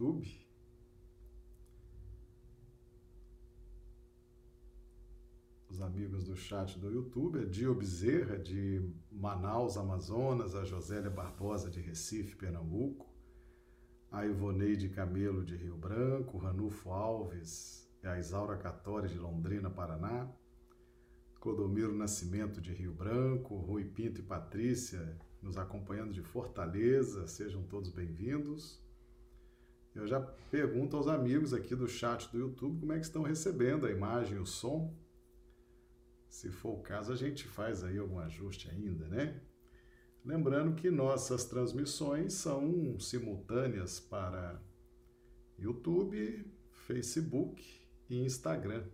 YouTube. Os amigos do chat do YouTube, a Dio Bezerra, de Manaus, Amazonas, a Josélia Barbosa, de Recife, Pernambuco, a Ivoneide Camelo, de Rio Branco, Ranulfo Alves, a Isaura Catori, de Londrina, Paraná, Clodomiro Nascimento, de Rio Branco, Rui Pinto e Patrícia, nos acompanhando de Fortaleza, sejam todos bem-vindos. Eu já pergunto aos amigos aqui do chat do YouTube como é que estão recebendo a imagem o som. Se for o caso, a gente faz aí algum ajuste ainda, né? Lembrando que nossas transmissões são simultâneas para YouTube, Facebook e Instagram.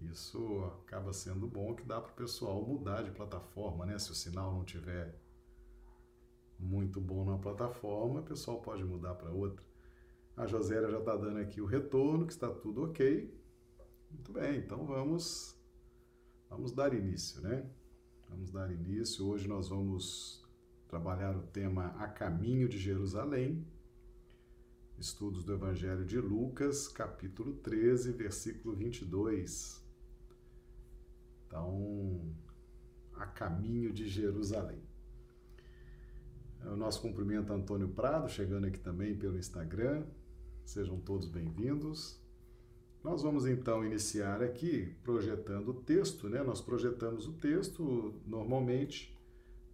Isso acaba sendo bom que dá para o pessoal mudar de plataforma, né? Se o sinal não tiver muito bom na plataforma, o pessoal pode mudar para outra. A Josélia já está dando aqui o retorno, que está tudo ok. Muito bem, então vamos, vamos dar início, né? Vamos dar início. Hoje nós vamos trabalhar o tema A Caminho de Jerusalém, estudos do Evangelho de Lucas, capítulo 13, versículo 22. Então, a caminho de Jerusalém. O nosso cumprimento Antônio Prado, chegando aqui também pelo Instagram. Sejam todos bem-vindos. Nós vamos então iniciar aqui projetando o texto, né? Nós projetamos o texto normalmente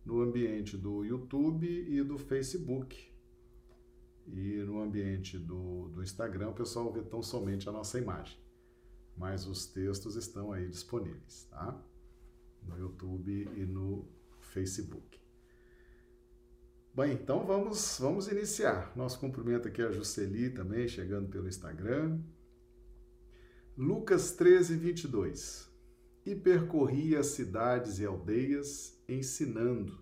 no ambiente do YouTube e do Facebook. E no ambiente do, do Instagram, o pessoal vê tão somente a nossa imagem mas os textos estão aí disponíveis, tá? No YouTube e no Facebook. Bem, então vamos, vamos iniciar. Nosso cumprimento aqui a Juceli também, chegando pelo Instagram. Lucas 13, 22. E percorria as cidades e aldeias, ensinando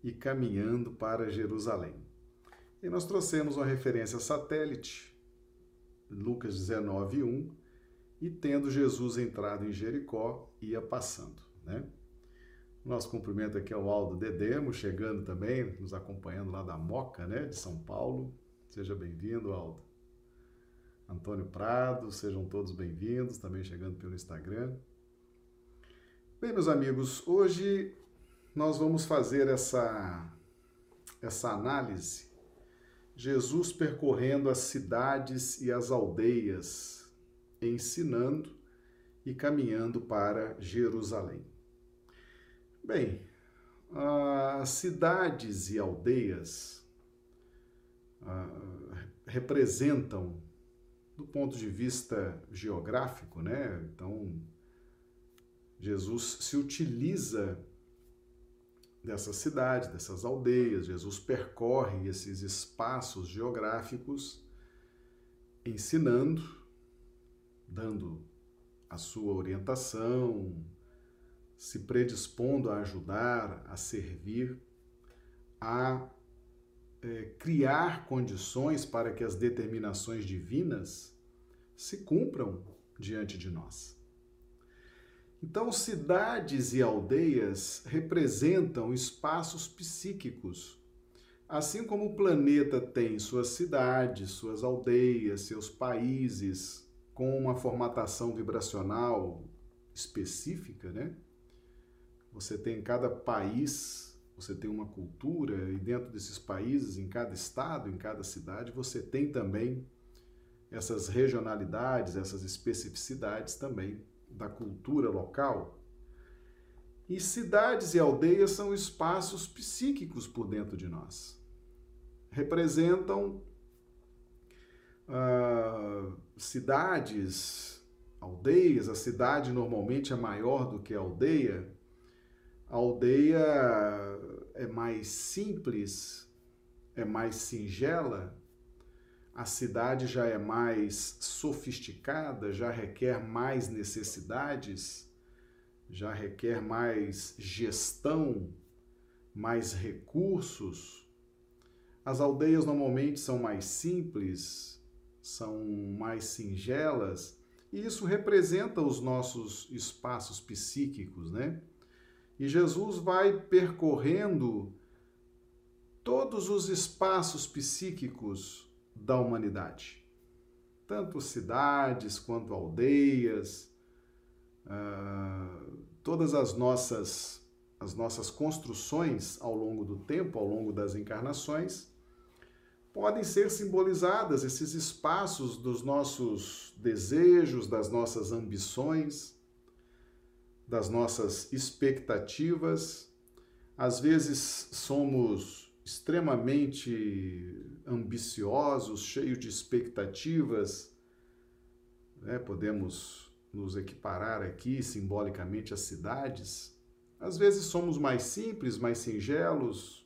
e caminhando para Jerusalém. E nós trouxemos uma referência satélite, Lucas 19, 1, e tendo Jesus entrado em Jericó, ia passando, né? Nosso cumprimento aqui ao Aldo Dedemo, chegando também, nos acompanhando lá da Moca, né, de São Paulo. Seja bem-vindo, Aldo. Antônio Prado, sejam todos bem-vindos, também chegando pelo Instagram. Bem, meus amigos, hoje nós vamos fazer essa, essa análise. Jesus percorrendo as cidades e as aldeias ensinando e caminhando para Jerusalém. Bem, as cidades e aldeias ah, representam, do ponto de vista geográfico, né? Então, Jesus se utiliza dessas cidades, dessas aldeias, Jesus percorre esses espaços geográficos ensinando dando a sua orientação, se predispondo a ajudar, a servir, a é, criar condições para que as determinações divinas se cumpram diante de nós. Então, cidades e aldeias representam espaços psíquicos. Assim como o planeta tem suas cidades, suas aldeias, seus países, com uma formatação vibracional específica, né? Você tem em cada país, você tem uma cultura, e dentro desses países, em cada estado, em cada cidade, você tem também essas regionalidades, essas especificidades também da cultura local. E cidades e aldeias são espaços psíquicos por dentro de nós. Representam uh, cidades, aldeias, a cidade normalmente é maior do que a aldeia. A aldeia é mais simples, é mais singela, a cidade já é mais sofisticada, já requer mais necessidades, já requer mais gestão, mais recursos. As aldeias normalmente são mais simples, são mais singelas, e isso representa os nossos espaços psíquicos, né? E Jesus vai percorrendo todos os espaços psíquicos da humanidade. Tanto cidades quanto aldeias, uh, todas as nossas, as nossas construções ao longo do tempo, ao longo das encarnações, podem ser simbolizadas esses espaços dos nossos desejos, das nossas ambições, das nossas expectativas. Às vezes somos extremamente ambiciosos, cheios de expectativas, né? podemos nos equiparar aqui simbolicamente às cidades. Às vezes somos mais simples, mais singelos,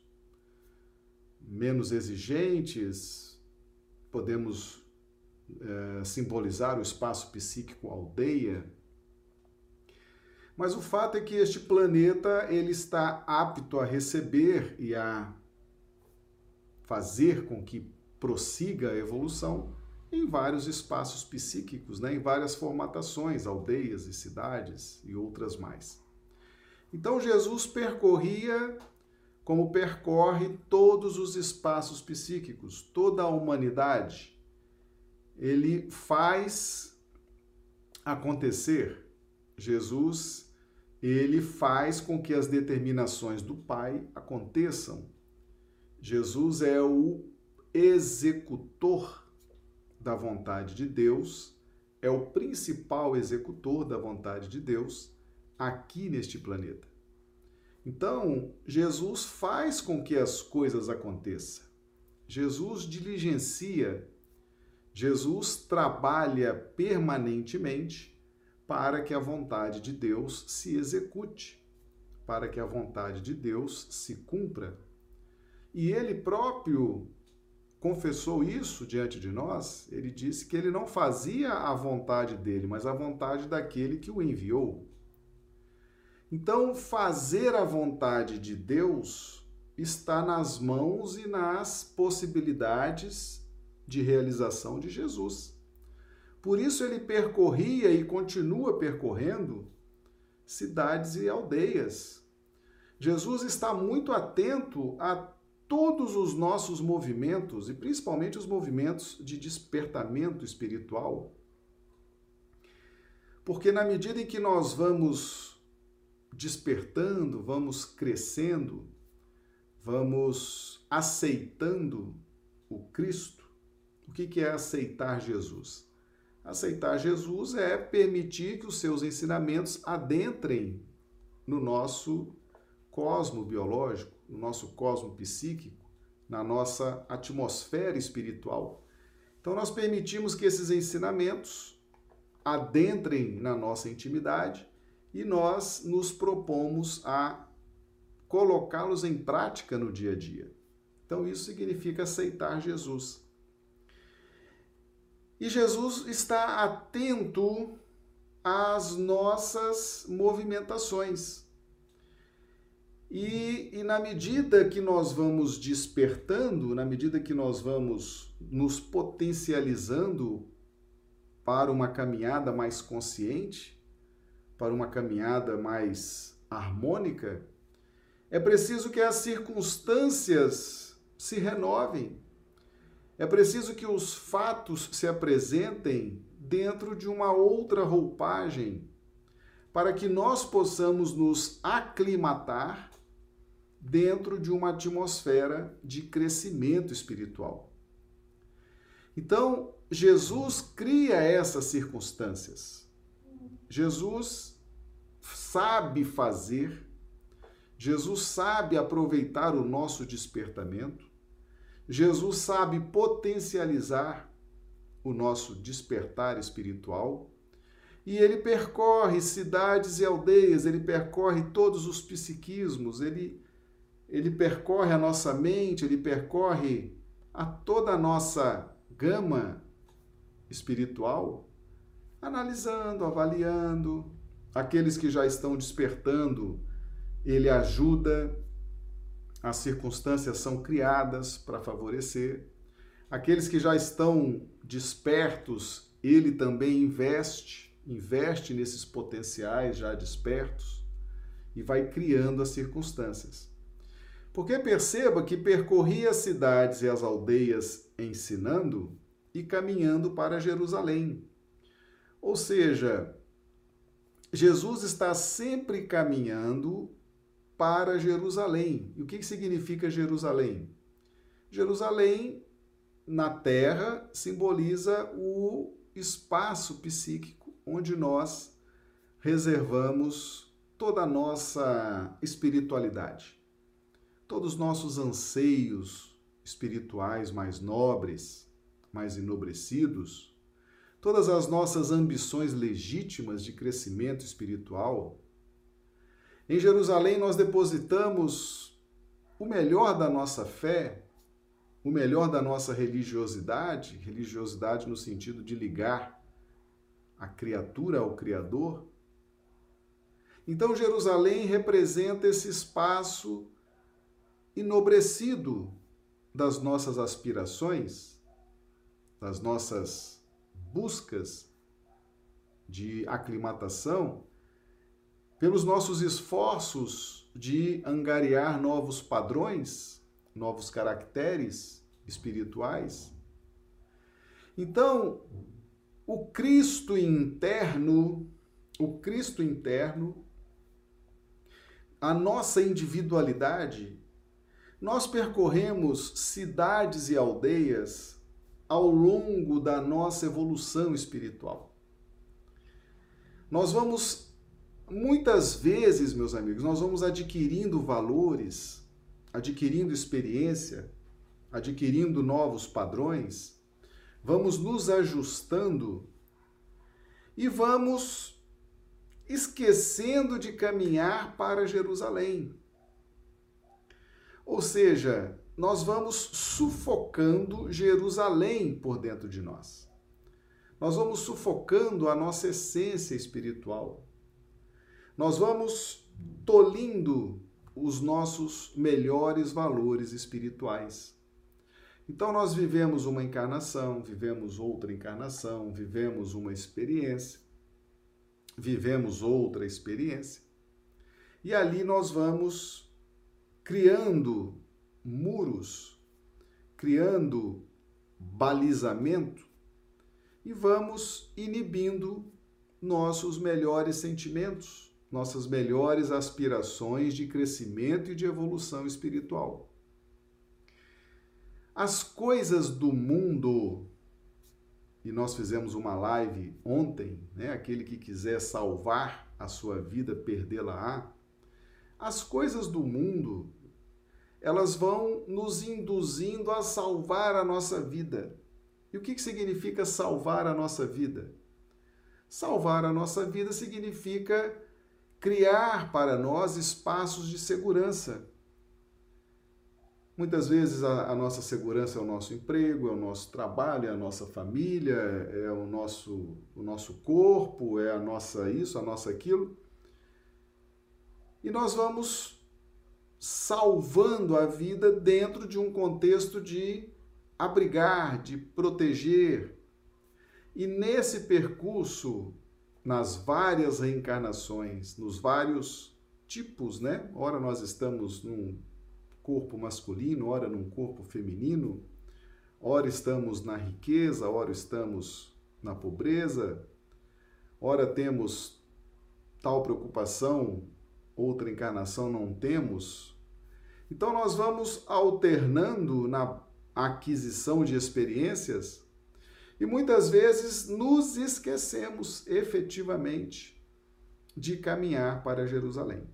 menos exigentes, podemos é, simbolizar o espaço psíquico aldeia. Mas o fato é que este planeta ele está apto a receber e a fazer com que prossiga a evolução em vários espaços psíquicos, né? em várias formatações, aldeias e cidades e outras mais. Então Jesus percorria como percorre todos os espaços psíquicos, toda a humanidade. Ele faz acontecer. Jesus, ele faz com que as determinações do Pai aconteçam. Jesus é o executor da vontade de Deus, é o principal executor da vontade de Deus aqui neste planeta. Então, Jesus faz com que as coisas aconteçam. Jesus diligencia, Jesus trabalha permanentemente para que a vontade de Deus se execute, para que a vontade de Deus se cumpra. E ele próprio confessou isso diante de nós. Ele disse que ele não fazia a vontade dele, mas a vontade daquele que o enviou. Então, fazer a vontade de Deus está nas mãos e nas possibilidades de realização de Jesus. Por isso, ele percorria e continua percorrendo cidades e aldeias. Jesus está muito atento a todos os nossos movimentos e principalmente os movimentos de despertamento espiritual. Porque na medida em que nós vamos despertando, vamos crescendo, vamos aceitando o Cristo. O que é aceitar Jesus? Aceitar Jesus é permitir que os seus ensinamentos adentrem no nosso cosmo biológico, no nosso cosmo psíquico, na nossa atmosfera espiritual. Então, nós permitimos que esses ensinamentos adentrem na nossa intimidade e nós nos propomos a colocá-los em prática no dia a dia. Então, isso significa aceitar Jesus. E Jesus está atento às nossas movimentações. E, e, na medida que nós vamos despertando, na medida que nós vamos nos potencializando para uma caminhada mais consciente, para uma caminhada mais harmônica, é preciso que as circunstâncias se renovem. É preciso que os fatos se apresentem dentro de uma outra roupagem, para que nós possamos nos aclimatar dentro de uma atmosfera de crescimento espiritual. Então, Jesus cria essas circunstâncias. Jesus sabe fazer, Jesus sabe aproveitar o nosso despertamento, Jesus sabe potencializar o nosso despertar espiritual e ele percorre cidades e aldeias, ele percorre todos os psiquismos, ele, ele percorre a nossa mente, ele percorre a toda a nossa gama espiritual analisando, avaliando. Aqueles que já estão despertando, ele ajuda, as circunstâncias são criadas para favorecer. Aqueles que já estão despertos, ele também investe, investe nesses potenciais já despertos e vai criando as circunstâncias. Porque perceba que percorria as cidades e as aldeias ensinando e caminhando para Jerusalém. Ou seja, Jesus está sempre caminhando para Jerusalém. E o que significa Jerusalém? Jerusalém, na terra, simboliza o espaço psíquico onde nós reservamos toda a nossa espiritualidade todos os nossos anseios espirituais mais nobres, mais enobrecidos, todas as nossas ambições legítimas de crescimento espiritual. Em Jerusalém nós depositamos o melhor da nossa fé, o melhor da nossa religiosidade, religiosidade no sentido de ligar a criatura ao Criador. Então, Jerusalém representa esse espaço enobrecido das nossas aspirações, das nossas buscas de aclimatação, pelos nossos esforços de angariar novos padrões, novos caracteres espirituais. Então, o Cristo interno, o Cristo interno, a nossa individualidade nós percorremos cidades e aldeias ao longo da nossa evolução espiritual. Nós vamos, muitas vezes, meus amigos, nós vamos adquirindo valores, adquirindo experiência, adquirindo novos padrões, vamos nos ajustando e vamos esquecendo de caminhar para Jerusalém ou seja, nós vamos sufocando Jerusalém por dentro de nós. Nós vamos sufocando a nossa essência espiritual. Nós vamos tolindo os nossos melhores valores espirituais. Então, nós vivemos uma encarnação, vivemos outra encarnação, vivemos uma experiência, vivemos outra experiência, e ali nós vamos criando muros, criando balizamento e vamos inibindo nossos melhores sentimentos, nossas melhores aspirações de crescimento e de evolução espiritual. As coisas do mundo, e nós fizemos uma live ontem, né? Aquele que quiser salvar a sua vida, perdê-la-á. As coisas do mundo elas vão nos induzindo a salvar a nossa vida. E o que, significa salvar a nossa vida? Salvar a nossa vida significa criar para nós espaços de segurança. Muitas vezes a, a, nossa segurança é o nosso emprego, é o nosso trabalho, é a nossa família, é o nosso, o nosso corpo, é a nossa isso, a nossa aquilo. E nós vamos salvando a vida dentro de um contexto de abrigar, de proteger. E nesse percurso, nas várias reencarnações, nos vários tipos, né? Ora nós estamos num corpo masculino, ora num corpo feminino, ora estamos na riqueza, ora estamos na pobreza, ora temos tal preocupação outra encarnação não temos. Então nós vamos alternando na aquisição de experiências e muitas vezes nos esquecemos efetivamente de caminhar para Jerusalém.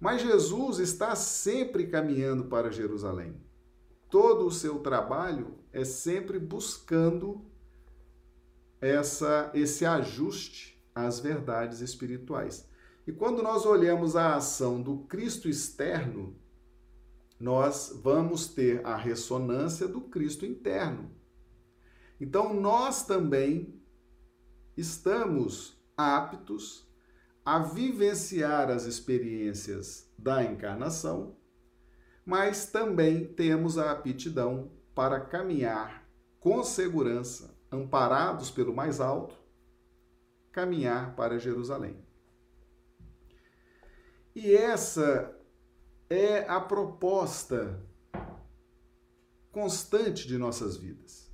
Mas Jesus está sempre caminhando para Jerusalém. Todo o seu trabalho é sempre buscando essa esse ajuste às verdades espirituais. E quando nós olhamos a ação do Cristo externo, nós vamos ter a ressonância do Cristo interno. Então, nós também estamos aptos a vivenciar as experiências da encarnação, mas também temos a aptidão para caminhar com segurança, amparados pelo mais alto, caminhar para Jerusalém. E essa é a proposta constante de nossas vidas.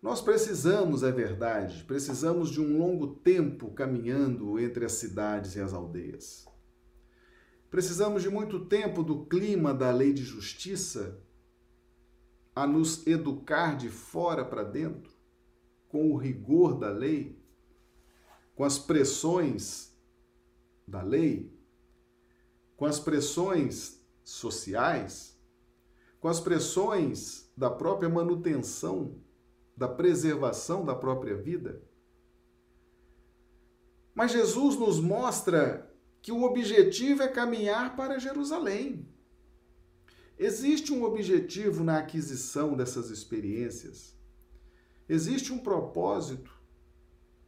Nós precisamos, é verdade, precisamos de um longo tempo caminhando entre as cidades e as aldeias. Precisamos de muito tempo do clima da lei de justiça a nos educar de fora para dentro, com o rigor da lei, com as pressões da lei, com as pressões sociais, com as pressões da própria manutenção, da preservação da própria vida. Mas Jesus nos mostra que o objetivo é caminhar para Jerusalém. Existe um objetivo na aquisição dessas experiências. Existe um propósito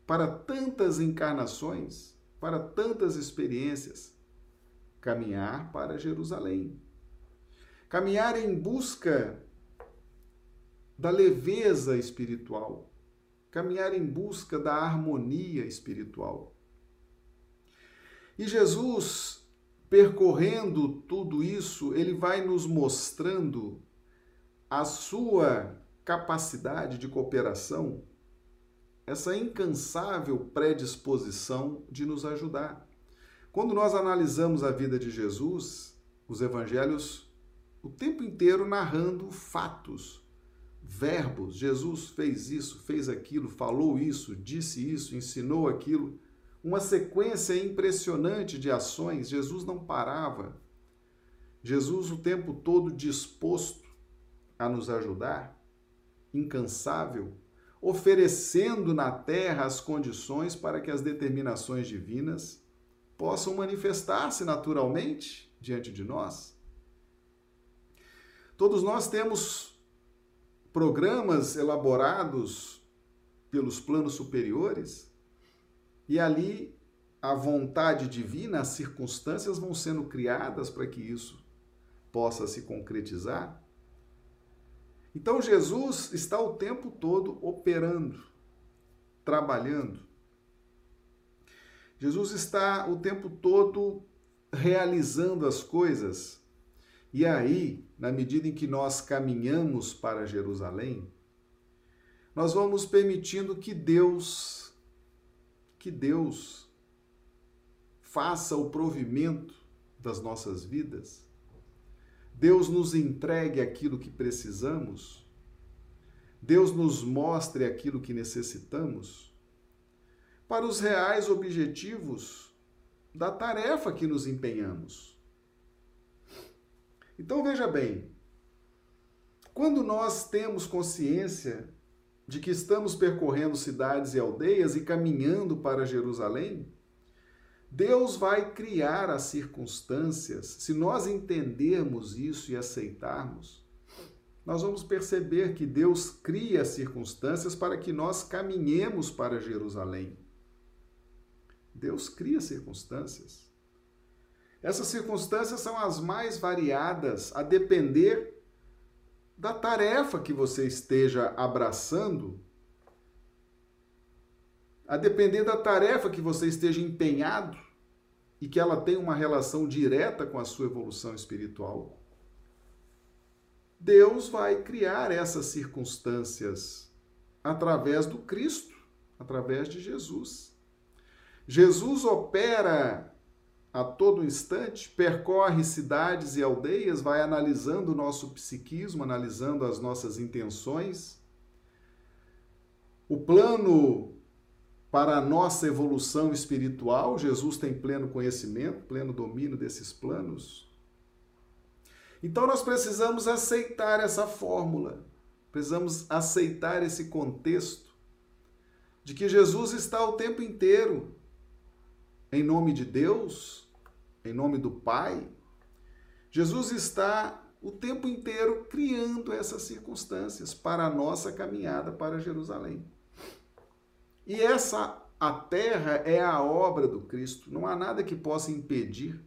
para tantas encarnações, para tantas experiências caminhar para Jerusalém. Caminhar em busca da leveza espiritual, caminhar em busca da harmonia espiritual. E Jesus, percorrendo tudo isso, ele vai nos mostrando a sua capacidade de cooperação, essa incansável predisposição de nos ajudar. Quando nós analisamos a vida de Jesus, os evangelhos o tempo inteiro narrando fatos, verbos. Jesus fez isso, fez aquilo, falou isso, disse isso, ensinou aquilo. Uma sequência impressionante de ações. Jesus não parava. Jesus o tempo todo disposto a nos ajudar, incansável, oferecendo na terra as condições para que as determinações divinas possam manifestar-se naturalmente diante de nós. Todos nós temos programas elaborados pelos planos superiores e ali a vontade divina, as circunstâncias vão sendo criadas para que isso possa se concretizar. Então Jesus está o tempo todo operando, trabalhando, Jesus está o tempo todo realizando as coisas. E aí, na medida em que nós caminhamos para Jerusalém, nós vamos permitindo que Deus que Deus faça o provimento das nossas vidas. Deus nos entregue aquilo que precisamos. Deus nos mostre aquilo que necessitamos para os reais objetivos da tarefa que nos empenhamos. Então veja bem, quando nós temos consciência de que estamos percorrendo cidades e aldeias e caminhando para Jerusalém, Deus vai criar as circunstâncias. Se nós entendermos isso e aceitarmos, nós vamos perceber que Deus cria as circunstâncias para que nós caminhemos para Jerusalém. Deus cria circunstâncias. Essas circunstâncias são as mais variadas, a depender da tarefa que você esteja abraçando, a depender da tarefa que você esteja empenhado e que ela tem uma relação direta com a sua evolução espiritual. Deus vai criar essas circunstâncias através do Cristo, através de Jesus. Jesus opera a todo instante, percorre cidades e aldeias, vai analisando o nosso psiquismo, analisando as nossas intenções. O plano para a nossa evolução espiritual, Jesus tem pleno conhecimento, pleno domínio desses planos. Então nós precisamos aceitar essa fórmula, precisamos aceitar esse contexto de que Jesus está o tempo inteiro em nome de Deus, em nome do Pai, Jesus está o tempo inteiro criando essas circunstâncias para a nossa caminhada para Jerusalém. E essa a terra é a obra do Cristo. Não há nada que possa impedir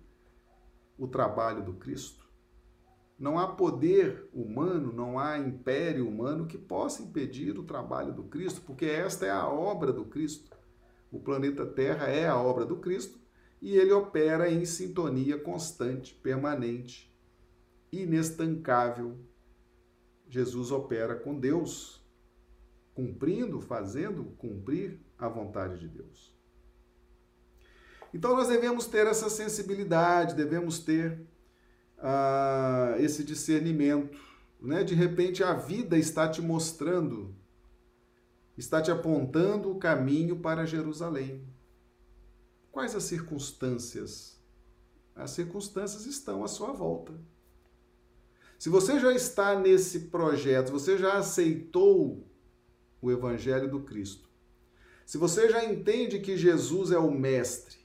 o trabalho do Cristo. Não há poder humano, não há império humano que possa impedir o trabalho do Cristo, porque esta é a obra do Cristo. O planeta Terra é a obra do Cristo e ele opera em sintonia constante, permanente, inestancável. Jesus opera com Deus, cumprindo, fazendo cumprir a vontade de Deus. Então nós devemos ter essa sensibilidade, devemos ter uh, esse discernimento. Né? De repente a vida está te mostrando, está te apontando o caminho para Jerusalém. Quais as circunstâncias? As circunstâncias estão à sua volta. Se você já está nesse projeto, você já aceitou o Evangelho do Cristo, se você já entende que Jesus é o Mestre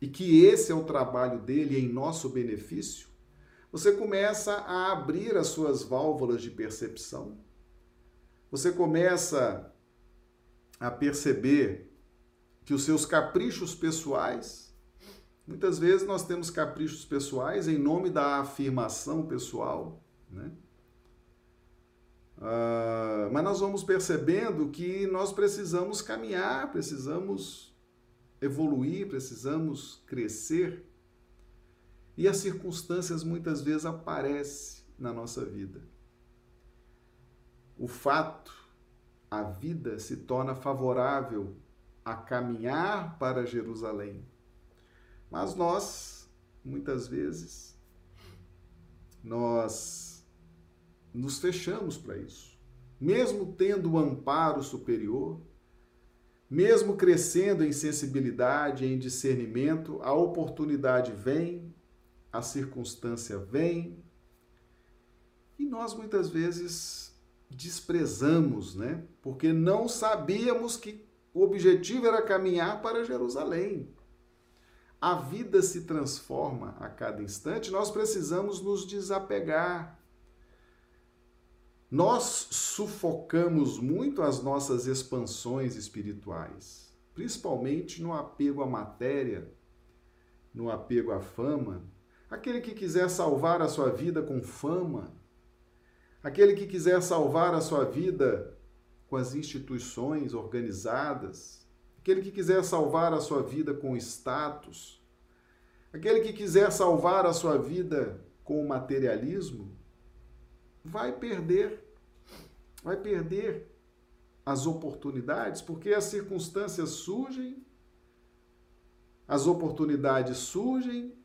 e que esse é o trabalho dele em nosso benefício, você começa a abrir as suas válvulas de percepção, você começa a perceber que os seus caprichos pessoais, muitas vezes nós temos caprichos pessoais em nome da afirmação pessoal, né? Uh, mas nós vamos percebendo que nós precisamos caminhar, precisamos evoluir, precisamos crescer. E as circunstâncias muitas vezes aparecem na nossa vida. O fato, a vida se torna favorável a caminhar para Jerusalém. Mas nós, muitas vezes, nós nos fechamos para isso. Mesmo tendo o amparo superior, mesmo crescendo em sensibilidade, em discernimento, a oportunidade vem, a circunstância vem, e nós muitas vezes desprezamos, né? Porque não sabíamos que o objetivo era caminhar para Jerusalém. A vida se transforma a cada instante, nós precisamos nos desapegar. Nós sufocamos muito as nossas expansões espirituais, principalmente no apego à matéria, no apego à fama. Aquele que quiser salvar a sua vida com fama, aquele que quiser salvar a sua vida com as instituições organizadas, aquele que quiser salvar a sua vida com status, aquele que quiser salvar a sua vida com o materialismo, vai perder, vai perder as oportunidades, porque as circunstâncias surgem, as oportunidades surgem,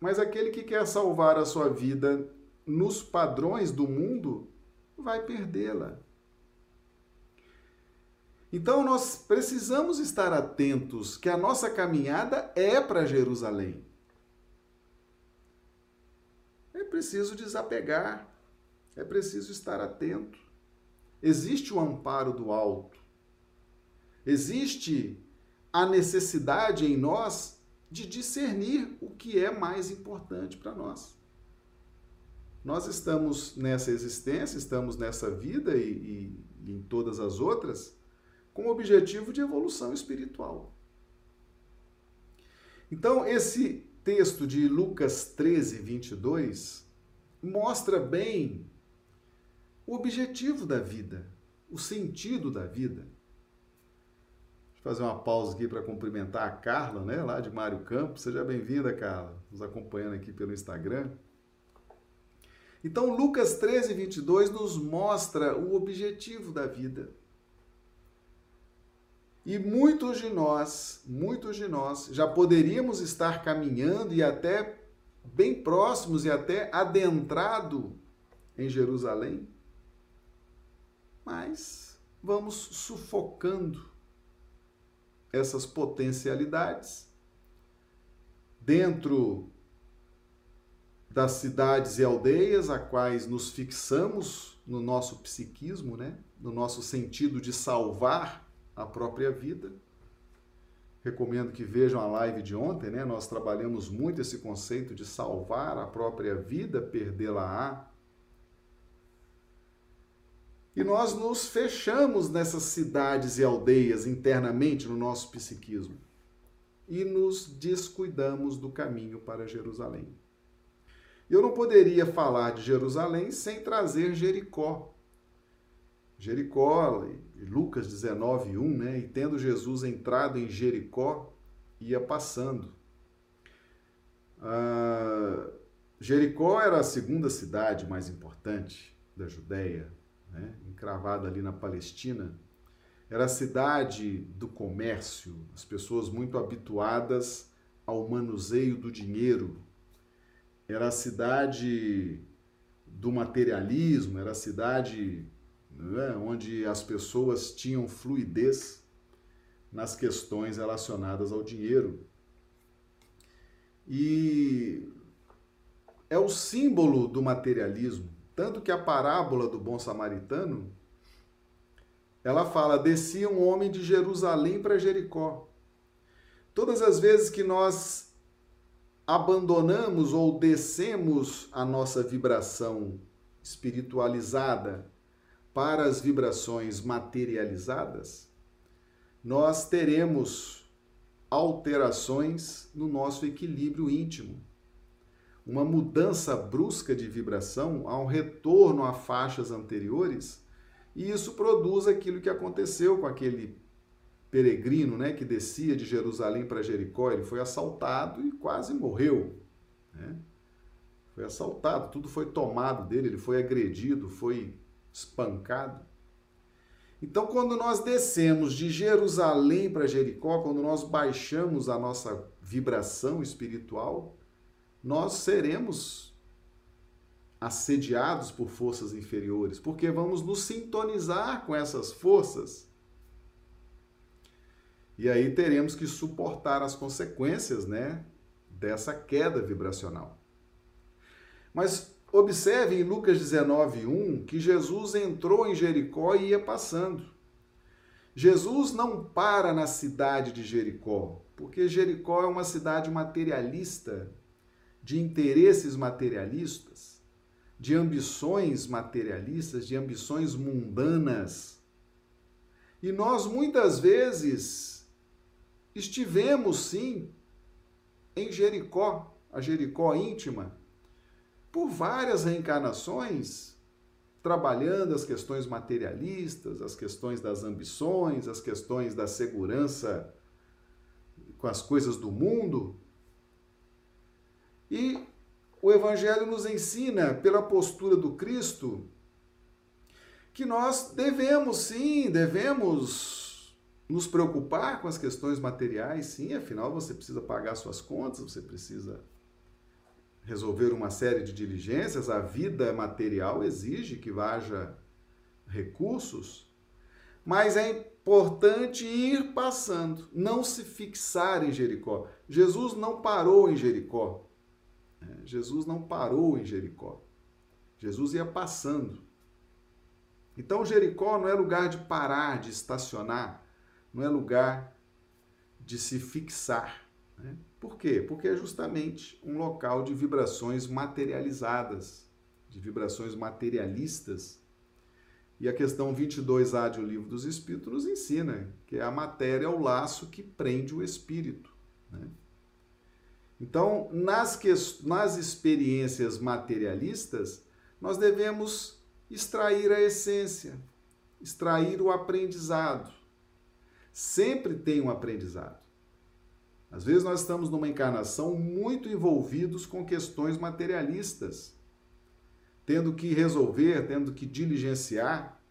mas aquele que quer salvar a sua vida nos padrões do mundo vai perdê-la. Então nós precisamos estar atentos que a nossa caminhada é para Jerusalém. É preciso desapegar, é preciso estar atento. Existe o amparo do alto. Existe a necessidade em nós de discernir o que é mais importante para nós. Nós estamos nessa existência, estamos nessa vida e, e, em todas as outras com o objetivo de evolução espiritual. Então, esse texto de Lucas 13, 22 mostra bem o objetivo da vida, o sentido da vida. Deixa eu fazer uma pausa aqui para cumprimentar a Carla, né, lá de Mário Campos. Seja bem-vinda, Carla, nos acompanhando aqui pelo Instagram. Então, Lucas 13, 22 nos mostra o objetivo da vida. E muitos de nós, muitos de nós já poderíamos estar caminhando e até bem próximos e até adentrado em Jerusalém, mas vamos sufocando essas potencialidades dentro das cidades e aldeias a quais nos fixamos no nosso psiquismo, né? no nosso sentido de salvar a própria vida. Recomendo que vejam a live de ontem, né? Nós trabalhamos muito esse conceito de salvar a própria vida, perdê-la-á. E nós nos fechamos nessas cidades e aldeias internamente no nosso psiquismo e nos descuidamos do caminho para Jerusalém. Eu não poderia falar de Jerusalém sem trazer Jericó, Jericó, Lucas 19, 1, né? E tendo Jesus entrado em Jericó, ia passando. Uh, Jericó era a segunda cidade mais importante da Judéia, né? encravada ali na Palestina. Era a cidade do comércio, as pessoas muito habituadas ao manuseio do dinheiro. Era a cidade do materialismo, era a cidade né, onde as pessoas tinham fluidez nas questões relacionadas ao dinheiro. E é o símbolo do materialismo. Tanto que a parábola do bom samaritano, ela fala: descia um homem de Jerusalém para Jericó. Todas as vezes que nós abandonamos ou descemos a nossa vibração espiritualizada para as vibrações materializadas, nós teremos alterações no nosso equilíbrio íntimo. Uma mudança brusca de vibração, há um retorno a faixas anteriores, e isso produz aquilo que aconteceu com aquele peregrino né, que descia de Jerusalém para Jericó. Ele foi assaltado e quase morreu. Né? Foi assaltado, tudo foi tomado dele, ele foi agredido, foi espancado. Então, quando nós descemos de Jerusalém para Jericó, quando nós baixamos a nossa vibração espiritual, nós seremos assediados por forças inferiores, porque vamos nos sintonizar com essas forças. E aí teremos que suportar as consequências, né, dessa queda vibracional. Mas observe em Lucas 19:1 que Jesus entrou em Jericó e ia passando. Jesus não para na cidade de Jericó, porque Jericó é uma cidade materialista de interesses materialistas, de ambições materialistas, de ambições mundanas. E nós muitas vezes estivemos sim em Jericó, a Jericó íntima, por várias reencarnações, trabalhando as questões materialistas, as questões das ambições, as questões da segurança com as coisas do mundo, e o Evangelho nos ensina, pela postura do Cristo, que nós devemos sim, devemos nos preocupar com as questões materiais, sim, afinal você precisa pagar suas contas, você precisa resolver uma série de diligências, a vida material exige que haja recursos, mas é importante ir passando, não se fixar em Jericó. Jesus não parou em Jericó. É, Jesus não parou em Jericó. Jesus ia passando. Então, Jericó não é lugar de parar, de estacionar, não é lugar de se fixar. Né? Por quê? Porque é justamente um local de vibrações materializadas, de vibrações materialistas. E a questão 22A de O Livro dos Espíritos nos ensina que a matéria é o laço que prende o espírito. Né? Então, nas, que, nas experiências materialistas, nós devemos extrair a essência, extrair o aprendizado. Sempre tem um aprendizado. Às vezes nós estamos numa encarnação muito envolvidos com questões materialistas, tendo que resolver, tendo que diligenciar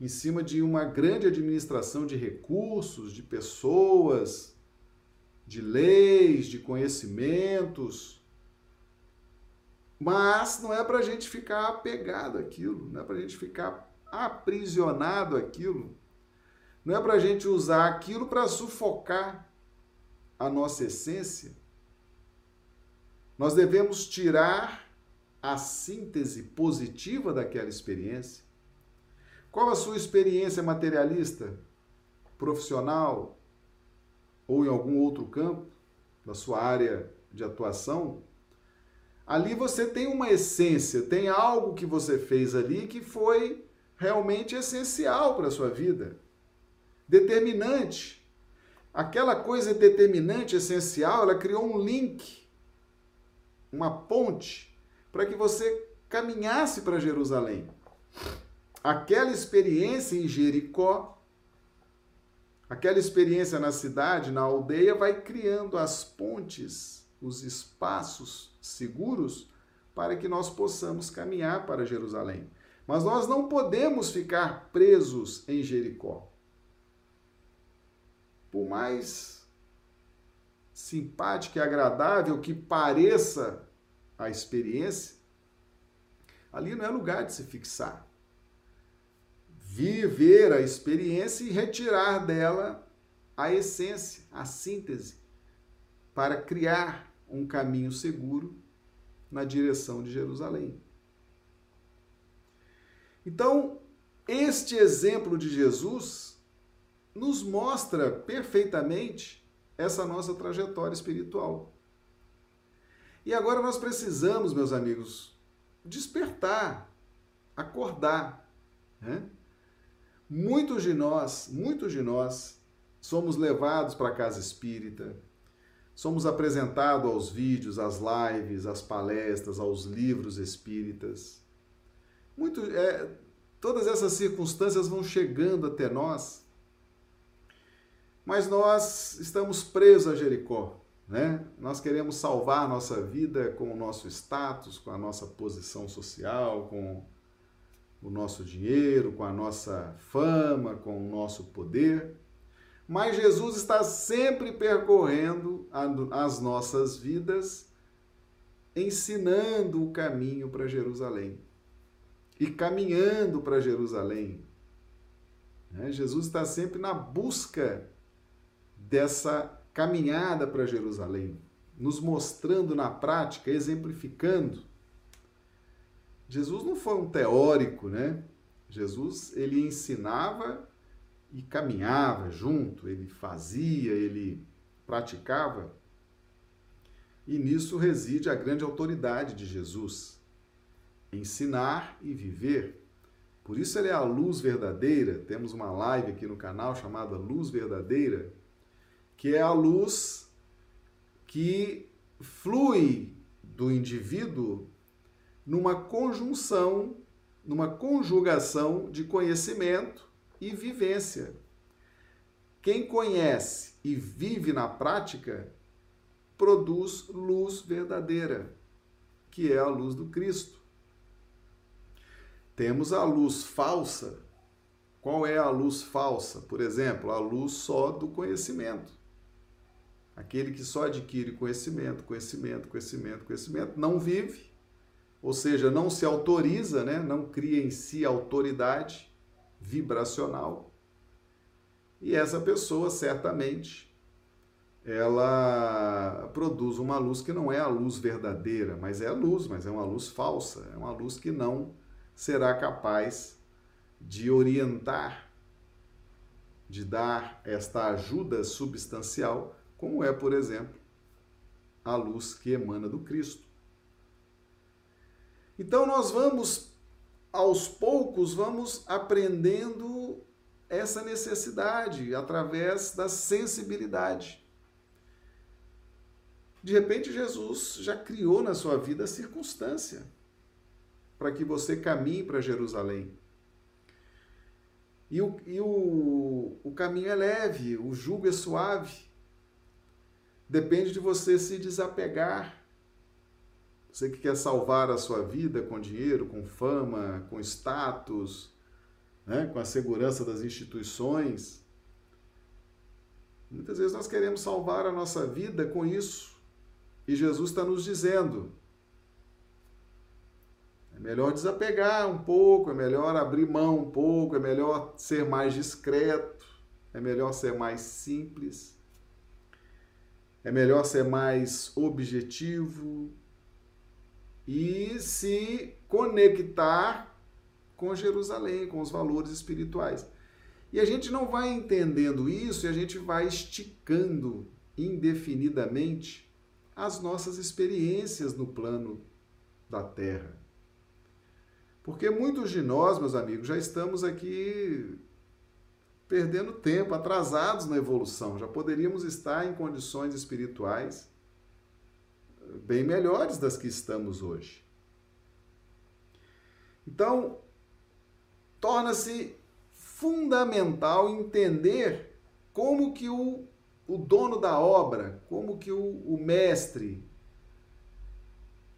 em cima de uma grande administração de recursos, de pessoas, de leis, de conhecimentos. Mas não é para a gente ficar apegado àquilo, não é para a gente ficar aprisionado àquilo, não é para a gente usar aquilo para sufocar a nossa essência. Nós devemos tirar a síntese positiva daquela experiência. Qual a sua experiência materialista, profissional, ou em algum outro campo da sua área de atuação, ali você tem uma essência, tem algo que você fez ali que foi realmente essencial para a sua vida, determinante. Aquela coisa determinante, essencial, ela criou um link, uma ponte, para que você caminhasse para Jerusalém. Aquela experiência em Jericó Aquela experiência na cidade, na aldeia, vai criando as pontes, os espaços seguros para que nós possamos caminhar para Jerusalém. Mas nós não podemos ficar presos em Jericó. Por mais simpática e agradável que pareça a experiência, ali não é lugar de se fixar. Viver a experiência e retirar dela a essência, a síntese, para criar um caminho seguro na direção de Jerusalém. Então, este exemplo de Jesus nos mostra perfeitamente essa nossa trajetória espiritual. E agora nós precisamos, meus amigos, despertar, acordar. Né? Muitos de nós, muitos de nós, somos levados para a casa espírita, somos apresentados aos vídeos, às lives, às palestras, aos livros espíritas. Muito, é, todas essas circunstâncias vão chegando até nós, mas nós estamos presos a Jericó. Né? Nós queremos salvar nossa vida com o nosso status, com a nossa posição social, com o nosso dinheiro, com a nossa fama, com o nosso poder. Mas Jesus está sempre percorrendo as nossas vidas, ensinando o caminho para Jerusalém e caminhando para Jerusalém. Né? Jesus está sempre na busca dessa caminhada para Jerusalém, nos mostrando na prática, exemplificando. Jesus não foi um teórico, né? Jesus ele ensinava e caminhava junto, ele fazia, ele praticava. E nisso reside a grande autoridade de Jesus ensinar e viver. Por isso ele é a luz verdadeira. Temos uma live aqui no canal chamada Luz Verdadeira, que é a luz que flui do indivíduo numa conjunção, numa conjugação de conhecimento e vivência. Quem conhece e vive na prática produz luz verdadeira, que é a luz do Cristo. Temos a luz falsa. Qual é a luz falsa? Por exemplo, a luz só do conhecimento. Aquele que só adquire conhecimento, conhecimento, conhecimento, conhecimento, não vive, ou seja, não se autoriza, né? não cria em si autoridade vibracional. E essa pessoa certamente ela produz uma luz que não é a luz verdadeira, mas é a luz, mas é uma luz falsa, é uma luz que não será capaz de orientar, de dar esta ajuda substancial, como é, por exemplo, a luz que emana do Cristo. Então nós vamos aos poucos vamos aprendendo essa necessidade através da sensibilidade. De repente Jesus já criou na sua vida a circunstância para que você caminhe para Jerusalém. E, o, e o, o caminho é leve, o jugo é suave. Depende de você se desapegar. Você que quer salvar a sua vida com dinheiro, com fama, com status, né? com a segurança das instituições. Muitas vezes nós queremos salvar a nossa vida com isso. E Jesus está nos dizendo: é melhor desapegar um pouco, é melhor abrir mão um pouco, é melhor ser mais discreto, é melhor ser mais simples, é melhor ser mais objetivo e se conectar com Jerusalém, com os valores espirituais. E a gente não vai entendendo isso e a gente vai esticando indefinidamente as nossas experiências no plano da Terra. Porque muitos de nós, meus amigos, já estamos aqui perdendo tempo, atrasados na evolução. Já poderíamos estar em condições espirituais bem melhores das que estamos hoje. Então, torna-se fundamental entender como que o, o dono da obra, como que o, o mestre,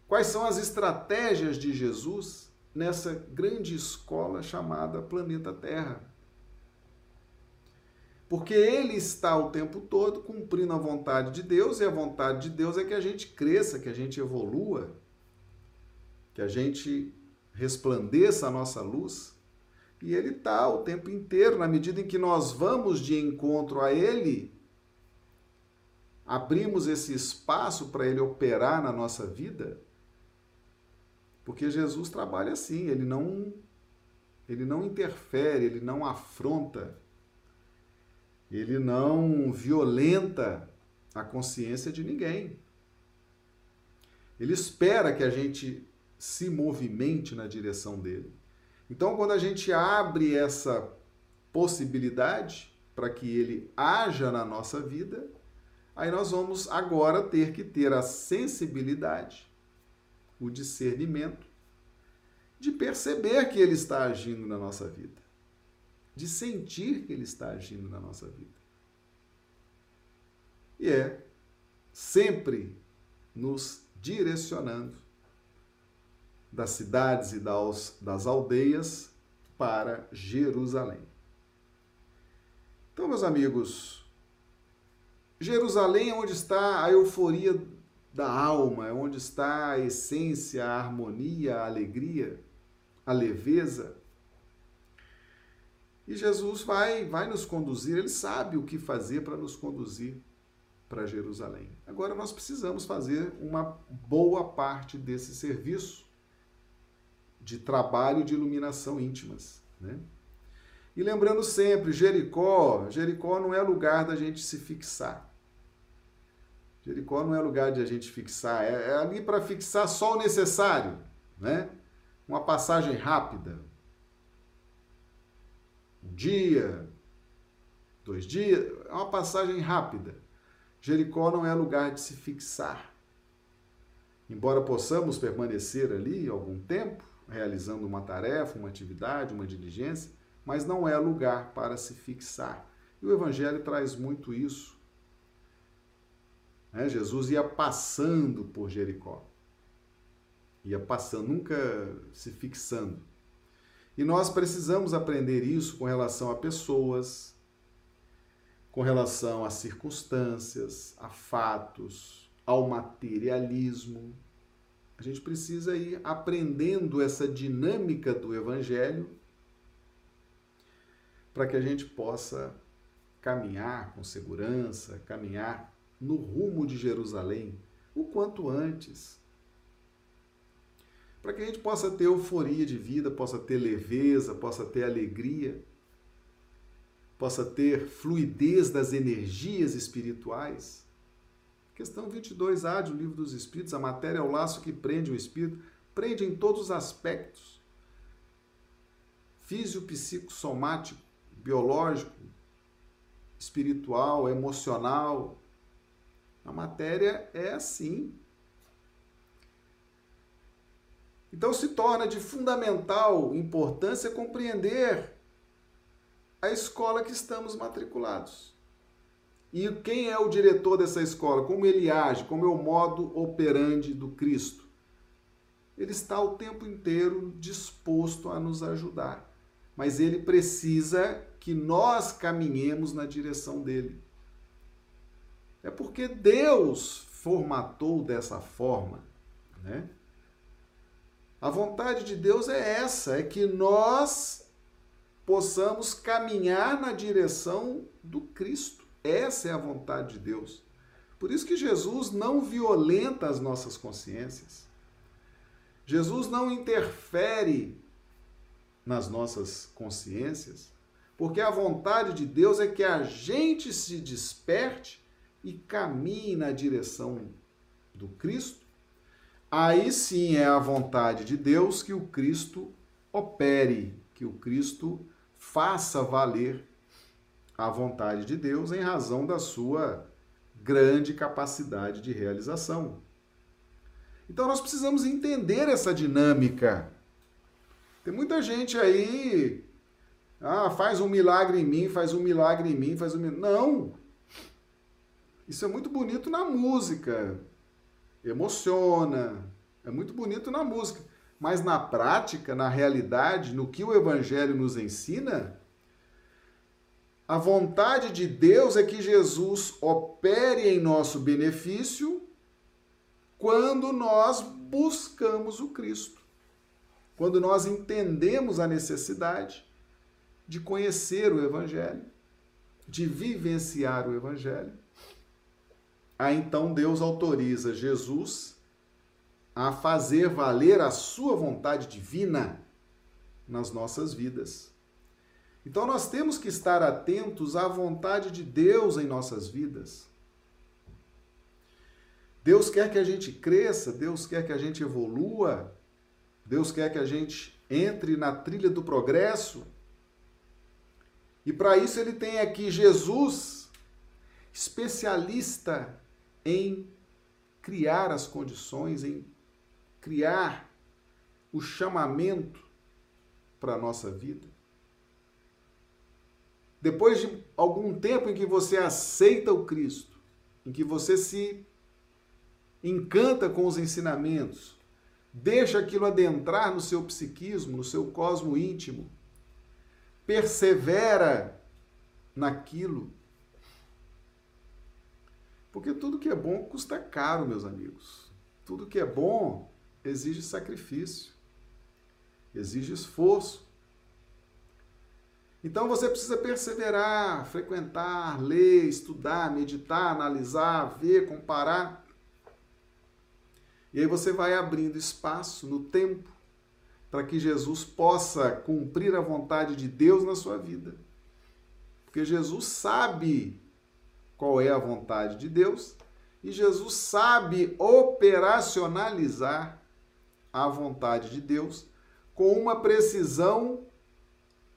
Quais são as estratégias de Jesus nessa grande escola chamada planeta Terra? Porque ele está o tempo todo cumprindo a vontade de Deus, e a vontade de Deus é que a gente cresça, que a gente evolua, que a gente resplandeça a nossa luz. E ele está o tempo inteiro, na medida em que nós vamos de encontro a ele, abrimos esse espaço para ele operar na nossa vida, porque Jesus trabalha assim, ele não ele não interfere, ele não afronta ele não violenta a consciência de ninguém. Ele espera que a gente se movimente na direção dele. Então, quando a gente abre essa possibilidade para que ele haja na nossa vida, aí nós vamos agora ter que ter a sensibilidade, o discernimento de perceber que ele está agindo na nossa vida de sentir que Ele está agindo na nossa vida. E é sempre nos direcionando das cidades e das aldeias para Jerusalém. Então, meus amigos, Jerusalém é onde está a euforia da alma, é onde está a essência, a harmonia, a alegria, a leveza, e Jesus vai, vai nos conduzir, ele sabe o que fazer para nos conduzir para Jerusalém. Agora nós precisamos fazer uma boa parte desse serviço de trabalho de iluminação íntimas, né? E lembrando sempre, Jericó, Jericó não é lugar da gente se fixar. Jericó não é lugar de a gente fixar, é, é ali para fixar só o necessário, né? Uma passagem rápida, dia, dois dias, é uma passagem rápida. Jericó não é lugar de se fixar. Embora possamos permanecer ali algum tempo, realizando uma tarefa, uma atividade, uma diligência, mas não é lugar para se fixar. E o Evangelho traz muito isso. Né? Jesus ia passando por Jericó. Ia passando, nunca se fixando. E nós precisamos aprender isso com relação a pessoas, com relação a circunstâncias, a fatos, ao materialismo. A gente precisa ir aprendendo essa dinâmica do Evangelho para que a gente possa caminhar com segurança, caminhar no rumo de Jerusalém o quanto antes para que a gente possa ter euforia de vida, possa ter leveza, possa ter alegria, possa ter fluidez das energias espirituais. Questão 22A do Livro dos Espíritos, a matéria é o laço que prende o espírito, prende em todos os aspectos. Físico, psicossomático, biológico, espiritual, emocional. A matéria é assim. Então se torna de fundamental importância compreender a escola que estamos matriculados. E quem é o diretor dessa escola? Como ele age? Como é o modo operandi do Cristo? Ele está o tempo inteiro disposto a nos ajudar, mas ele precisa que nós caminhemos na direção dele. É porque Deus formatou dessa forma, né? A vontade de Deus é essa, é que nós possamos caminhar na direção do Cristo. Essa é a vontade de Deus. Por isso que Jesus não violenta as nossas consciências. Jesus não interfere nas nossas consciências, porque a vontade de Deus é que a gente se desperte e caminhe na direção do Cristo aí sim é a vontade de Deus que o Cristo opere, que o Cristo faça valer a vontade de Deus em razão da sua grande capacidade de realização. Então nós precisamos entender essa dinâmica. Tem muita gente aí, ah, faz um milagre em mim, faz um milagre em mim, faz um milagre. Não! Isso é muito bonito na música, emociona, É muito bonito na música, mas na prática, na realidade, no que o evangelho nos ensina, a vontade de Deus é que Jesus opere em nosso benefício quando nós buscamos o Cristo. Quando nós entendemos a necessidade de conhecer o evangelho, de vivenciar o evangelho. Aí então Deus autoriza Jesus a fazer valer a sua vontade divina nas nossas vidas. Então nós temos que estar atentos à vontade de Deus em nossas vidas. Deus quer que a gente cresça, Deus quer que a gente evolua, Deus quer que a gente entre na trilha do progresso. E para isso ele tem aqui Jesus, especialista em criar as condições, em criar o chamamento para a nossa vida. Depois de algum tempo em que você aceita o Cristo, em que você se encanta com os ensinamentos, deixa aquilo adentrar no seu psiquismo, no seu cosmo íntimo, persevera naquilo. Porque tudo que é bom custa caro, meus amigos. Tudo que é bom exige sacrifício, exige esforço. Então você precisa perseverar, frequentar, ler, estudar, meditar, analisar, ver, comparar. E aí você vai abrindo espaço no tempo para que Jesus possa cumprir a vontade de Deus na sua vida. Porque Jesus sabe qual é a vontade de Deus e Jesus sabe operacionalizar à vontade de Deus com uma precisão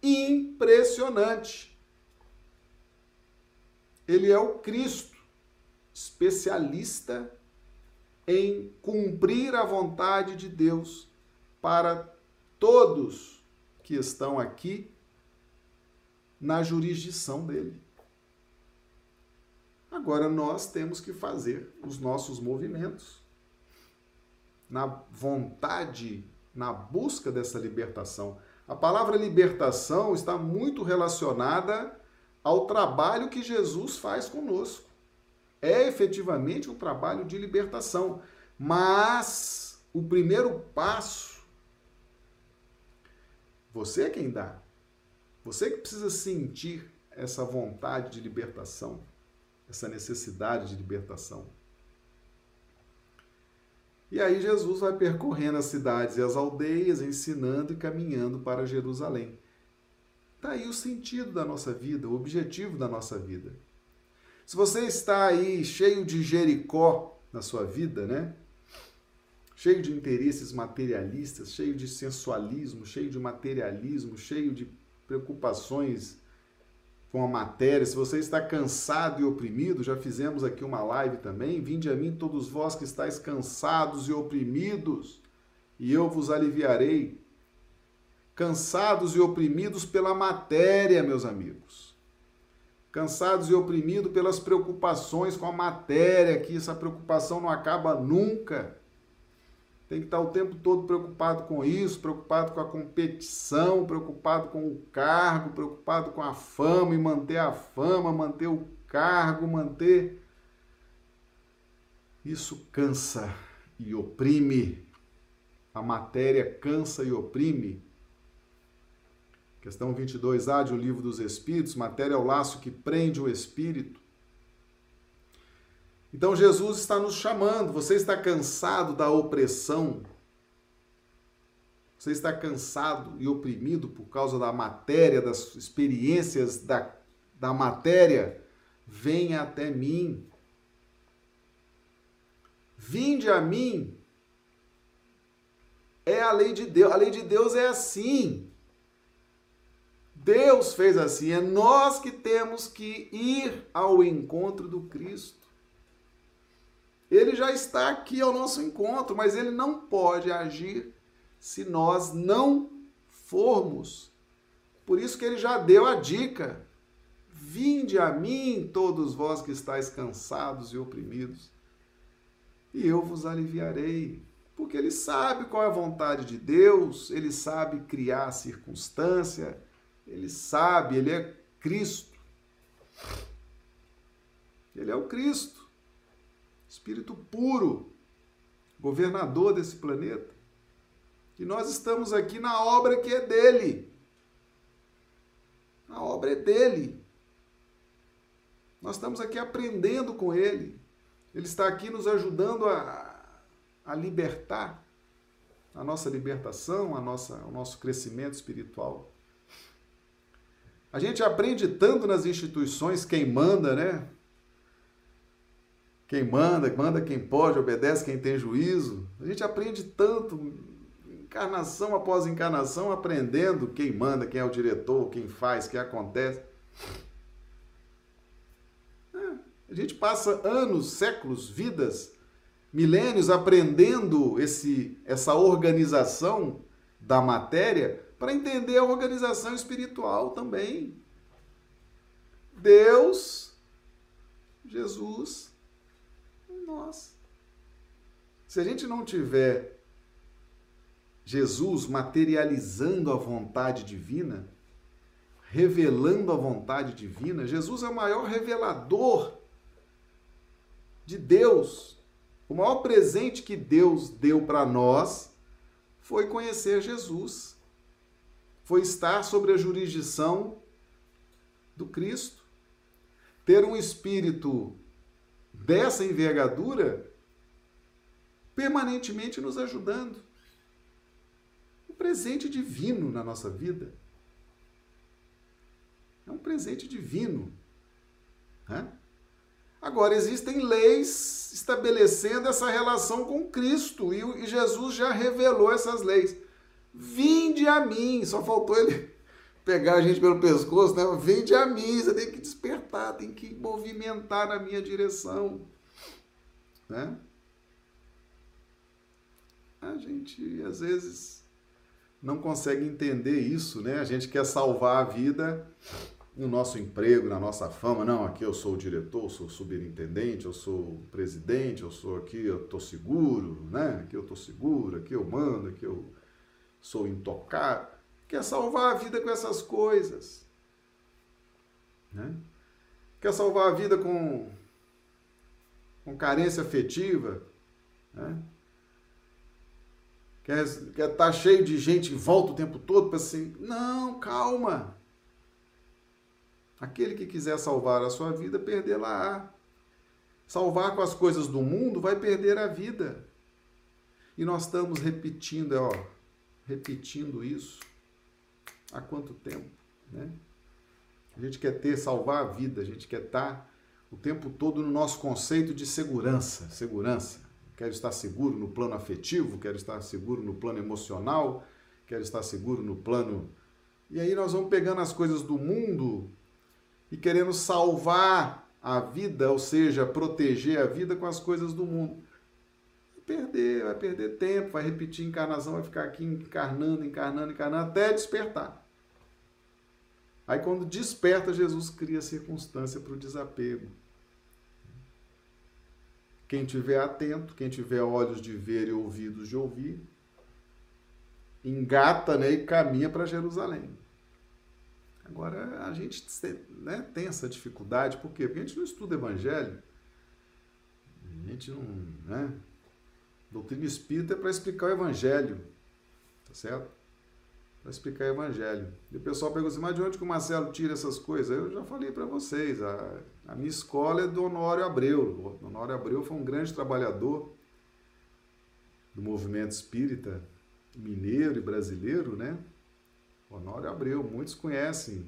impressionante. Ele é o Cristo, especialista em cumprir a vontade de Deus para todos que estão aqui na jurisdição dele. Agora nós temos que fazer os nossos movimentos na vontade, na busca dessa libertação. A palavra libertação está muito relacionada ao trabalho que Jesus faz conosco. É efetivamente um trabalho de libertação. Mas o primeiro passo, você é quem dá. Você que precisa sentir essa vontade de libertação, essa necessidade de libertação. E aí Jesus vai percorrendo as cidades e as aldeias, ensinando e caminhando para Jerusalém. Está aí o sentido da nossa vida, o objetivo da nossa vida. Se você está aí cheio de Jericó na sua vida, né? Cheio de interesses materialistas, cheio de sensualismo, cheio de materialismo, cheio de preocupações com a matéria, se você está cansado e oprimido, já fizemos aqui uma live também. Vinde a mim, todos vós que estáis cansados e oprimidos, e eu vos aliviarei. Cansados e oprimidos pela matéria, meus amigos. Cansados e oprimidos pelas preocupações com a matéria, que essa preocupação não acaba nunca tem que estar o tempo todo preocupado com isso, preocupado com a competição, preocupado com o cargo, preocupado com a fama e manter a fama, manter o cargo, manter. Isso cansa e oprime. A matéria cansa e oprime. Questão 22A de O Livro dos Espíritos: matéria é o laço que prende o espírito. Então Jesus está nos chamando. Você está cansado da opressão? Você está cansado e oprimido por causa da matéria, das experiências da, da matéria? Venha até mim. Vinde a mim. É a lei de Deus. A lei de Deus é assim. Deus fez assim. É nós que temos que ir ao encontro do Cristo. Ele já está aqui ao nosso encontro, mas ele não pode agir se nós não formos. Por isso que ele já deu a dica: Vinde a mim, todos vós que estáis cansados e oprimidos, e eu vos aliviarei. Porque ele sabe qual é a vontade de Deus, ele sabe criar a circunstância, ele sabe, ele é Cristo. Ele é o Cristo, Espírito puro, governador desse planeta. E nós estamos aqui na obra que é dele. A obra é dele. Nós estamos aqui aprendendo com ele. Ele está aqui nos ajudando a, a libertar, a nossa libertação, a nossa, o nosso crescimento espiritual. A gente aprende tanto nas instituições quem manda, né? Quem manda, manda quem pode, obedece quem tem juízo. A gente aprende tanto, encarnação após encarnação, aprendendo quem manda, quem é o diretor, quem faz, quem acontece. É, a gente passa anos, séculos, vidas milênios aprendendo esse, essa organização da matéria para entender a organização espiritual também. Deus, Jesus, nós. Se a gente não tiver Jesus materializando a vontade divina, revelando a vontade divina, Jesus é o maior revelador de Deus o maior presente que Deus deu para nós foi conhecer Jesus. Foi estar sobre a jurisdição do Cristo. Ter um espírito dessa envergadura permanentemente nos ajudando. Um presente divino na nossa vida. É um presente divino. Né? Agora, existem leis estabelecendo essa relação com Cristo e Jesus já revelou essas leis. Vinde a mim, só faltou ele pegar a gente pelo pescoço, né? Vinde a mim, você tem que despertar, tem que movimentar na minha direção, né? A gente às vezes não consegue entender isso, né? A gente quer salvar a vida no nosso emprego, na nossa fama, não, aqui eu sou o diretor, eu sou o superintendente, eu sou o presidente, eu sou aqui, eu tô seguro, né? Aqui eu tô seguro, aqui eu mando, aqui eu sou intocável. Quer salvar a vida com essas coisas, né? Quer salvar a vida com, com carência afetiva, né? Quer estar tá cheio de gente em volta o tempo todo para assim, não, calma. Aquele que quiser salvar a sua vida, perdê-la-á. Salvar com as coisas do mundo vai perder a vida. E nós estamos repetindo, ó, repetindo isso há quanto tempo, né? A gente quer ter, salvar a vida, a gente quer estar o tempo todo no nosso conceito de segurança, segurança. Quero estar seguro no plano afetivo, quero estar seguro no plano emocional, quero estar seguro no plano. E aí nós vamos pegando as coisas do mundo e querendo salvar a vida, ou seja, proteger a vida com as coisas do mundo. Perder, vai perder tempo, vai repetir encarnação, vai ficar aqui encarnando, encarnando, encarnando, até despertar. Aí quando desperta, Jesus cria circunstância para o desapego. Quem tiver atento, quem tiver olhos de ver e ouvidos de ouvir, engata né, e caminha para Jerusalém. Agora, a gente né, tem essa dificuldade, por quê? Porque a gente não estuda evangelho, a gente não. Né? Doutrina espírita é para explicar o evangelho, tá certo? Para explicar o evangelho. E o pessoal pergunta assim, mas de onde que o Marcelo tira essas coisas? Eu já falei para vocês, a, a minha escola é do Honório Abreu. O Honório Abreu foi um grande trabalhador do movimento espírita mineiro e brasileiro, né? Honório Abreu, muitos conhecem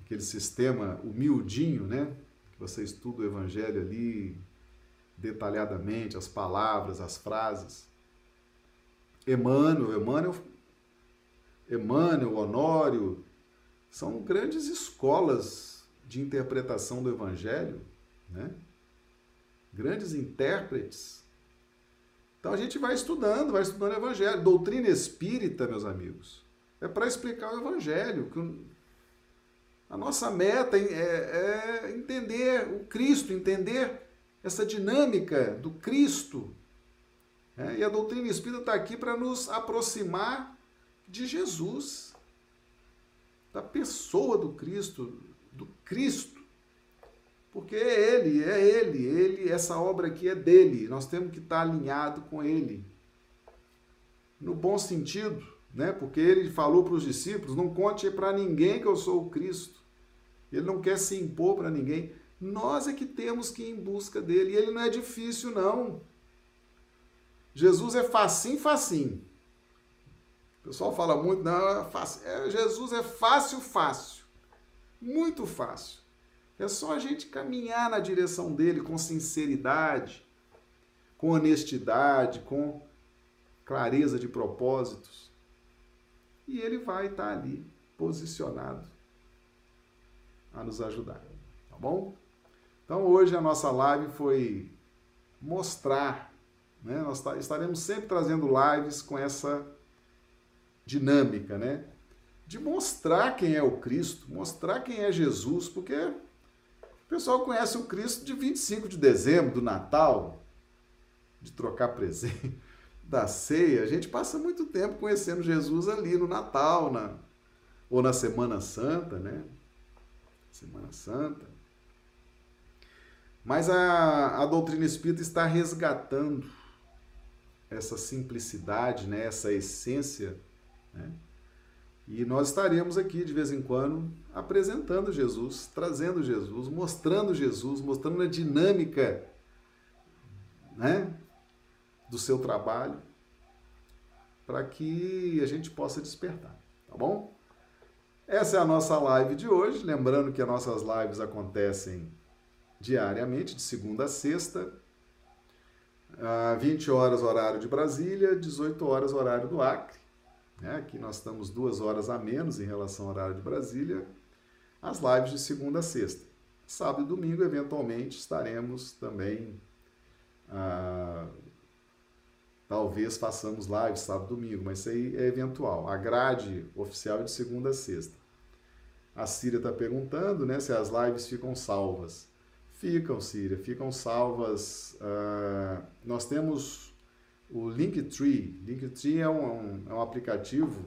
aquele sistema humildinho, né? Que você estuda o evangelho ali detalhadamente, as palavras, as frases. Emmanuel, Emmanuel, Emmanuel, Honório, são grandes escolas de interpretação do evangelho, né? Grandes intérpretes então a gente vai estudando, vai estudando o Evangelho. Doutrina espírita, meus amigos, é para explicar o Evangelho. A nossa meta é, é entender o Cristo, entender essa dinâmica do Cristo É, e a doutrina espírita está aqui para nos aproximar de Jesus, da pessoa do Cristo, do Cristo. Porque é Ele, é Ele, Ele, essa obra aqui é dele. Nós temos que estar alinhado com Ele. No bom sentido, né? Porque Ele falou para os discípulos: não conte para ninguém que eu sou o Cristo. Ele não quer se impor para ninguém. Nós é que temos que ir em busca dele. E ele não é difícil, não. Jesus é facinho, facinho. O pessoal fala muito, não, é fácil. É, Jesus é fácil, fácil. Muito fácil. É só a gente caminhar na direção dele com sinceridade, com honestidade, com clareza de propósitos. E ele vai estar ali, posicionado, a nos ajudar. Tá bom? Então hoje a nossa live foi mostrar, né? Nós estaremos sempre trazendo lives com essa dinâmica, né? De mostrar quem é o Cristo, mostrar quem é Jesus, porque o pessoal conhece o Cristo de 25 de dezembro, do Natal, de trocar presente, da ceia. A gente passa muito tempo conhecendo Jesus ali no Natal, na, ou na Semana Santa, né? Semana Santa. Mas a, a doutrina espírita está resgatando essa simplicidade, né? essa essência. Né? E nós estaremos aqui de vez em quando apresentando Jesus, trazendo Jesus, mostrando Jesus, mostrando a dinâmica né? do seu trabalho, para que a gente possa despertar, tá bom? Essa é a nossa live de hoje. Lembrando que as nossas lives acontecem diariamente, de segunda a sexta, 20 horas horário de Brasília, 18 horas horário do Acre. Né? Aqui nós estamos duas horas a menos em relação ao horário de Brasília. As lives de segunda a sexta. Sábado e domingo, eventualmente, estaremos também. Ah, talvez façamos lives sábado e domingo, mas isso aí é eventual. A grade oficial é de segunda a sexta. A Síria está perguntando né, se as lives ficam salvas. Ficam, Síria, ficam salvas. Uh, nós temos o Linktree. Linktree é um, é um aplicativo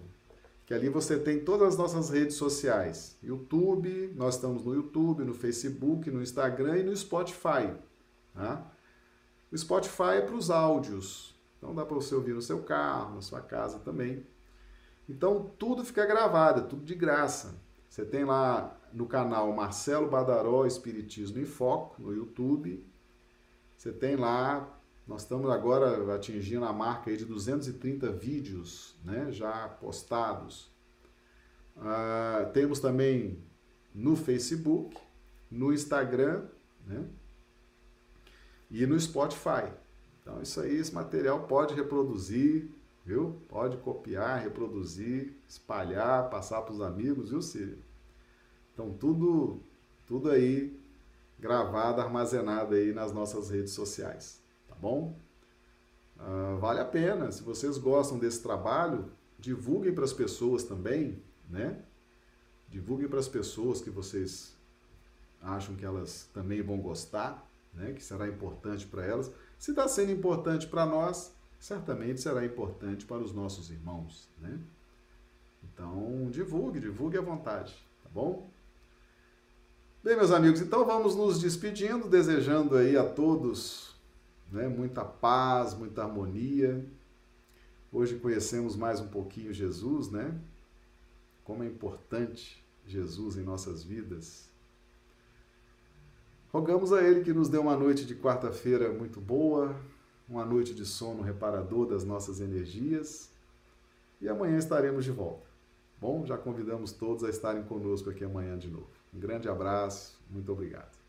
que ali você tem todas as nossas redes sociais. YouTube, nós estamos no YouTube, no Facebook, no Instagram e no Spotify. Tá? O Spotify é para os áudios. Então dá para você ouvir no seu carro, na sua casa também. Então tudo fica gravado, é tudo de graça. Você tem lá no canal Marcelo Badaró Espiritismo em Foco, no YouTube. Você tem lá, nós estamos agora atingindo a marca de 230 vídeos né, já postados. Uh, temos também no Facebook, no Instagram né, e no Spotify. Então, isso aí, esse material pode reproduzir, viu? Pode copiar, reproduzir, espalhar, passar para os amigos, viu, Círio? Então, tudo, tudo aí gravado, armazenado aí nas nossas redes sociais, tá bom? Uh, vale a pena, se vocês gostam desse trabalho, divulguem para as pessoas também, né? Divulguem para as pessoas que vocês acham que elas também vão gostar, né? Que será importante para elas. Se está sendo importante para nós, certamente será importante para os nossos irmãos, né? Então, divulgue, divulgue à vontade, tá bom? Bem, meus amigos, então vamos nos despedindo, desejando aí a todos né, muita paz, muita harmonia. Hoje conhecemos mais um pouquinho Jesus, né? Como é importante Jesus em nossas vidas. Rogamos a Ele que nos dê uma noite de quarta-feira muito boa, uma noite de sono reparador das nossas energias. E amanhã estaremos de volta. Bom, já convidamos todos a estarem conosco aqui amanhã de novo. Um grande abraço, muito obrigado.